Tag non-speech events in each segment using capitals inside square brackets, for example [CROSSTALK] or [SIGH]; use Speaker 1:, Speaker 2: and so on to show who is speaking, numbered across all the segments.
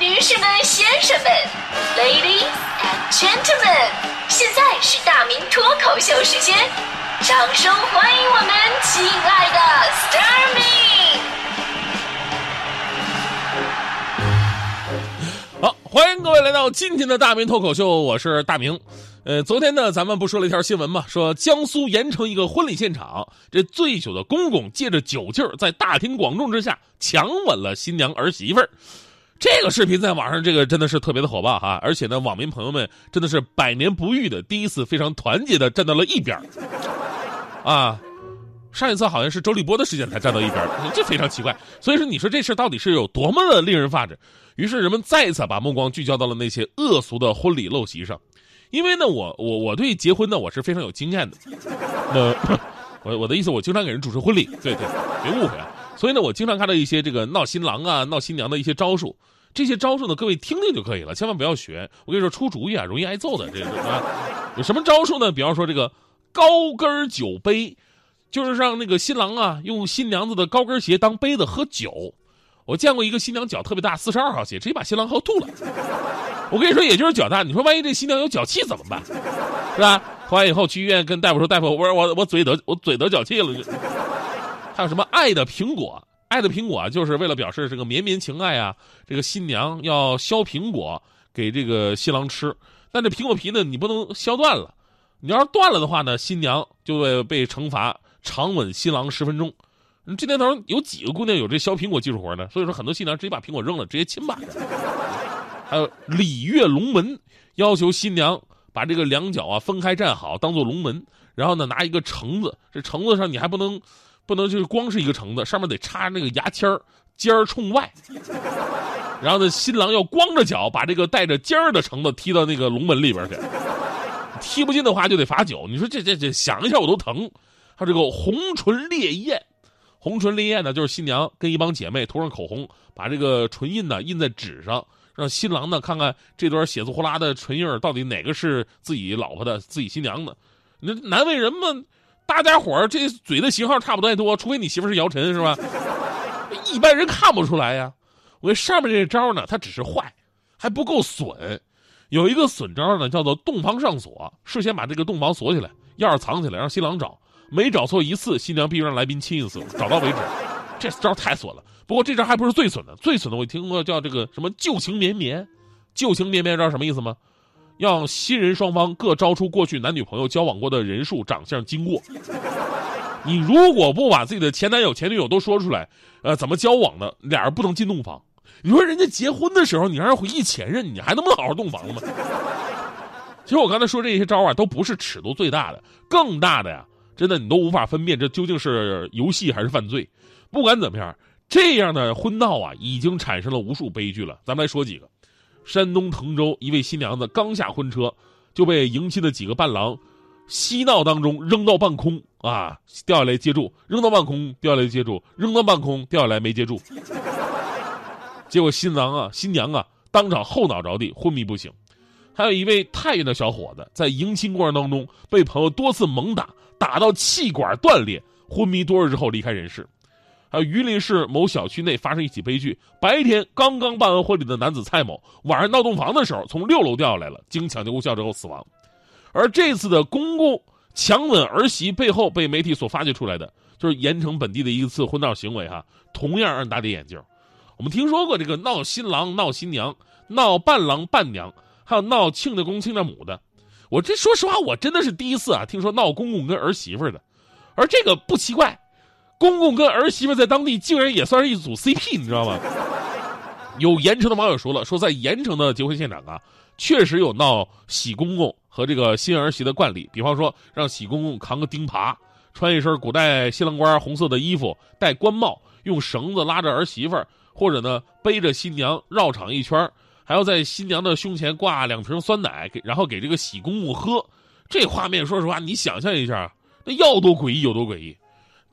Speaker 1: 女士们、先生们，Ladies and Gentlemen，现在是大明脱口秀时间，掌声欢迎我们亲爱的 s t a r m y
Speaker 2: 好，欢迎各位来到今天的大明脱口秀，我是大明。呃，昨天呢，咱们不说了一条新闻嘛，说江苏盐城一个婚礼现场，这醉酒的公公借着酒劲儿，在大庭广众之下强吻了新娘儿媳妇儿。这个视频在网上，这个真的是特别的火爆哈，而且呢，网民朋友们真的是百年不遇的第一次非常团结的站到了一边啊。上一次好像是周立波的事件才站到一边，这非常奇怪。所以说，你说这事到底是有多么的令人发指？于是人们再一次把目光聚焦到了那些恶俗的婚礼陋习上。因为呢，我我我对结婚呢，我是非常有经验的。那 [LAUGHS] 我我的意思，我经常给人主持婚礼，对对，别误会啊。所以呢，我经常看到一些这个闹新郎啊、闹新娘的一些招数。这些招数呢，各位听听就可以了，千万不要学。我跟你说，出主意啊，容易挨揍的。这个啊，有什么招数呢？比方说这个高跟酒杯，就是让那个新郎啊用新娘子的高跟鞋当杯子喝酒。我见过一个新娘脚特别大，四十二号鞋，直接把新郎喝吐了。我跟你说，也就是脚大。你说万一这新娘有脚气怎么办？是吧？喝完以后去医院跟大夫说：“大夫，我我我嘴得我嘴得脚气了。”还有什么爱的苹果？爱的苹果，就是为了表示这个绵绵情爱啊。这个新娘要削苹果给这个新郎吃，但这苹果皮呢，你不能削断了。你要是断了的话呢，新娘就会被惩罚长吻新郎十分钟。这年头有几个姑娘有这削苹果技术活呢？所以说，很多新娘直接把苹果扔了，直接亲吧。还有礼乐龙门，要求新娘把这个两脚啊分开站好，当做龙门，然后呢拿一个橙子，这橙子上你还不能，不能就是光是一个橙子，上面得插那个牙签儿，尖儿冲外。然后呢，新郎要光着脚把这个带着尖儿的橙子踢到那个龙门里边去，踢不进的话就得罚酒。你说这这这想一下我都疼。还有这个红唇烈焰，红唇烈焰呢就是新娘跟一帮姐妹涂上口红，把这个唇印呢印在纸上。让新郎呢看看这段血字呼啦的唇印到底哪个是自己老婆的、自己新娘的？那难为人嘛！大家伙儿这嘴的型号差不太多，除非你媳妇是姚晨是吧？一般人看不出来呀。我上面这招呢，它只是坏，还不够损。有一个损招呢，叫做洞房上锁，事先把这个洞房锁起来，钥匙藏起来，让新郎找，每找错一次，新娘必须让来宾亲一次，找到为止。这招太损了。不过这招还不是最损的，最损的我听过叫这个什么旧情绵绵，旧情绵绵知道什么意思吗？让新人双方各招出过去男女朋友交往过的人数、长相、经过。你如果不把自己的前男友、前女友都说出来，呃，怎么交往的，俩人不能进洞房。你说人家结婚的时候，你让人回忆前任，你还能不能好好洞房了吗？其实我刚才说这些招啊，都不是尺度最大的，更大的呀，真的你都无法分辨这究竟是游戏还是犯罪。不管怎么样。这样的婚闹啊，已经产生了无数悲剧了。咱们来说几个：山东滕州一位新娘子刚下婚车，就被迎亲的几个伴郎嬉闹当中扔到半空啊，掉下来接住；扔到半空掉下来接住；扔到半空掉下来没接住。结果新郎啊、新娘啊当场后脑着地，昏迷不醒。还有一位太原的小伙子在迎亲过程当中被朋友多次猛打，打到气管断裂，昏迷多日之后离开人世。啊，榆林市某小区内发生一起悲剧。白天刚刚办完婚礼的男子蔡某，晚上闹洞房的时候从六楼掉下来了，经抢救无效之后死亡。而这次的公公强吻儿媳背后，被媒体所发掘出来的，就是盐城本地的一次婚闹行为。哈，同样让人大跌眼镜。我们听说过这个闹新郎、闹新娘、闹伴郎伴娘，还有闹亲家公亲家母的。我这说实话，我真的是第一次啊，听说闹公公跟儿媳妇的。而这个不奇怪。公公跟儿媳妇在当地竟然也算是一组 CP，你知道吗？有盐城的网友说了，说在盐城的结婚现场啊，确实有闹喜公公和这个新儿媳的惯例，比方说让喜公公扛个钉耙，穿一身古代新郎官红色的衣服，戴官帽，用绳子拉着儿媳妇，或者呢背着新娘绕场一圈，还要在新娘的胸前挂两瓶酸奶，给然后给这个喜公公喝。这画面，说实话，你想象一下，那要多诡异有多诡异。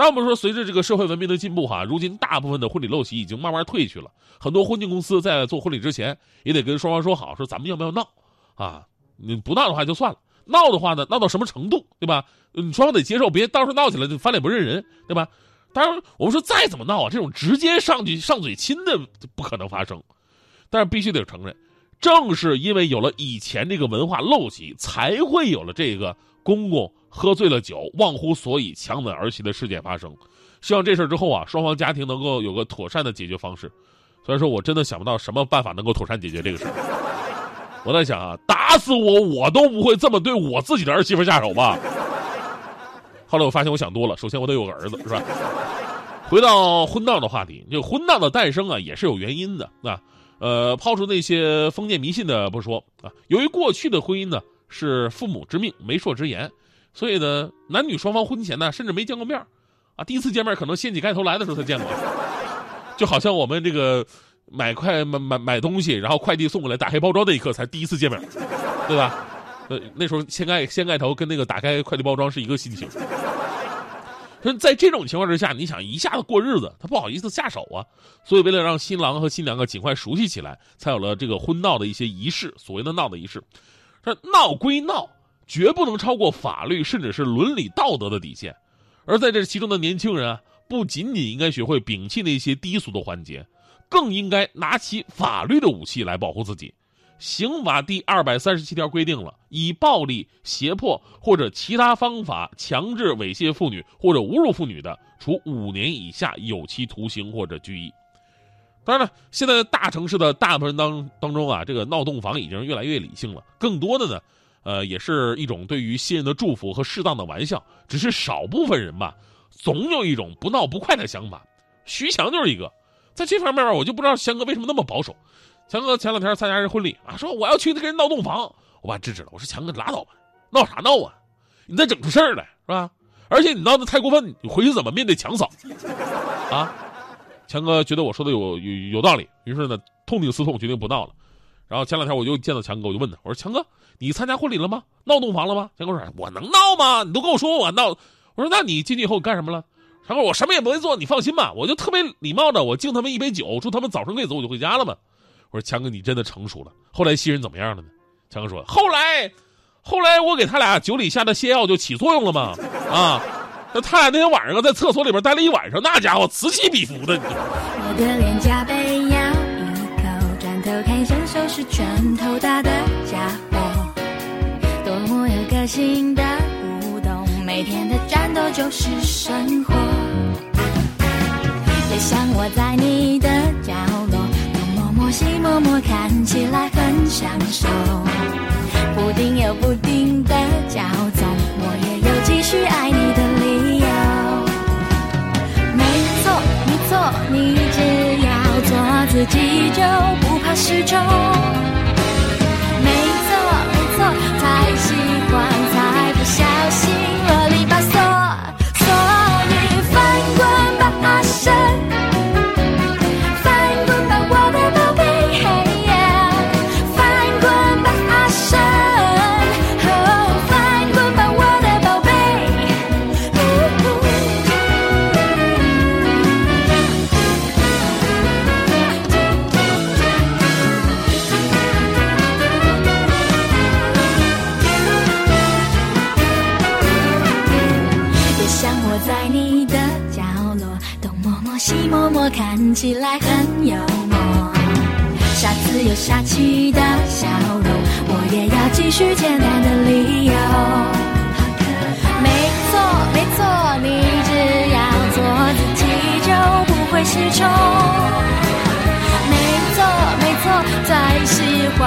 Speaker 2: 但我们说，随着这个社会文明的进步，哈，如今大部分的婚礼陋习已经慢慢退去了。很多婚庆公司在做婚礼之前，也得跟双方说好，说咱们要不要闹，啊，你不闹的话就算了，闹的话呢，闹到什么程度，对吧？你双方得接受，别到时候闹起来就翻脸不认人，对吧？当然，我们说再怎么闹啊，这种直接上去上嘴亲的不可能发生。但是必须得承认，正是因为有了以前这个文化陋习，才会有了这个公公喝醉了酒忘乎所以强吻儿媳的事件发生。希望这事儿之后啊，双方家庭能够有个妥善的解决方式。虽然说我真的想不到什么办法能够妥善解决这个事儿。[LAUGHS] 我在想啊，打死我我都不会这么对我自己的儿媳妇下手吧。后来我发现我想多了，首先我得有个儿子，是吧？回到婚闹的话题，这个婚闹的诞生啊，也是有原因的啊。呃，抛出那些封建迷信的不说啊，由于过去的婚姻呢是父母之命、媒妁之言，所以呢，男女双方婚前呢甚至没见过面啊，第一次见面可能掀起盖头来的时候才见过，就好像我们这个买快买买买东西，然后快递送过来，打开包装那一刻才第一次见面，对吧？呃，那时候掀盖掀盖头跟那个打开快递包装是一个心情。所以在这种情况之下，你想一下子过日子，他不好意思下手啊，所以为了让新郎和新娘啊尽快熟悉起来，才有了这个婚闹的一些仪式，所谓的闹的仪式。这闹归闹，绝不能超过法律甚至是伦理道德的底线。而在这其中的年轻人啊，不仅仅应该学会摒弃那些低俗的环节，更应该拿起法律的武器来保护自己。刑法第二百三十七条规定了，以暴力、胁迫或者其他方法强制猥亵妇女或者侮辱妇女的，处五年以下有期徒刑或者拘役。当然了，现在大城市的大部分当当中啊，这个闹洞房已经越来越理性了，更多的呢，呃，也是一种对于新人的祝福和适当的玩笑。只是少部分人吧，总有一种不闹不快的想法。徐强就是一个，在这方面我就不知道翔哥为什么那么保守。强哥前两天参加人婚礼啊，说我要去跟人闹洞房，我把制止了。我说强哥拉倒吧，闹啥闹啊？你再整出事儿来是吧？而且你闹得太过分，你回去怎么面对强嫂？啊？强哥觉得我说的有有有道理，于是呢痛定思痛，决定不闹了。然后前两天我就见到强哥，我就问他，我说强哥，你参加婚礼了吗？闹洞房了吗？强哥说我能闹吗？你都跟我说我闹。我说那你进去以后干什么了？强哥我什么也不会做，你放心吧，我就特别礼貌的，我敬他们一杯酒，祝他们早生贵子，我就回家了嘛。我说强哥，你真的成熟了。后来新人怎么样了呢？强哥说，后来，后来我给他俩酒里下的泻药就起作用了嘛。啊，那他俩那天晚上在厕所里边待了一晚上，那家伙此起彼伏的。
Speaker 3: 你我的脸颊被咬一口，转头看向手是拳头大的家伙，多么有个性的互动，每天的战斗就是生活。也像我在你的角落。摸西摸摸，看起来很享受。不定有不定的骄纵，我也有继续爱你的做，你只要做自己，就不怕失重。看起来很幽默，下次有下气的笑容，我也要继续简单的理由。没错没错，你只要做自己就不会失宠。没错没错，再喜欢，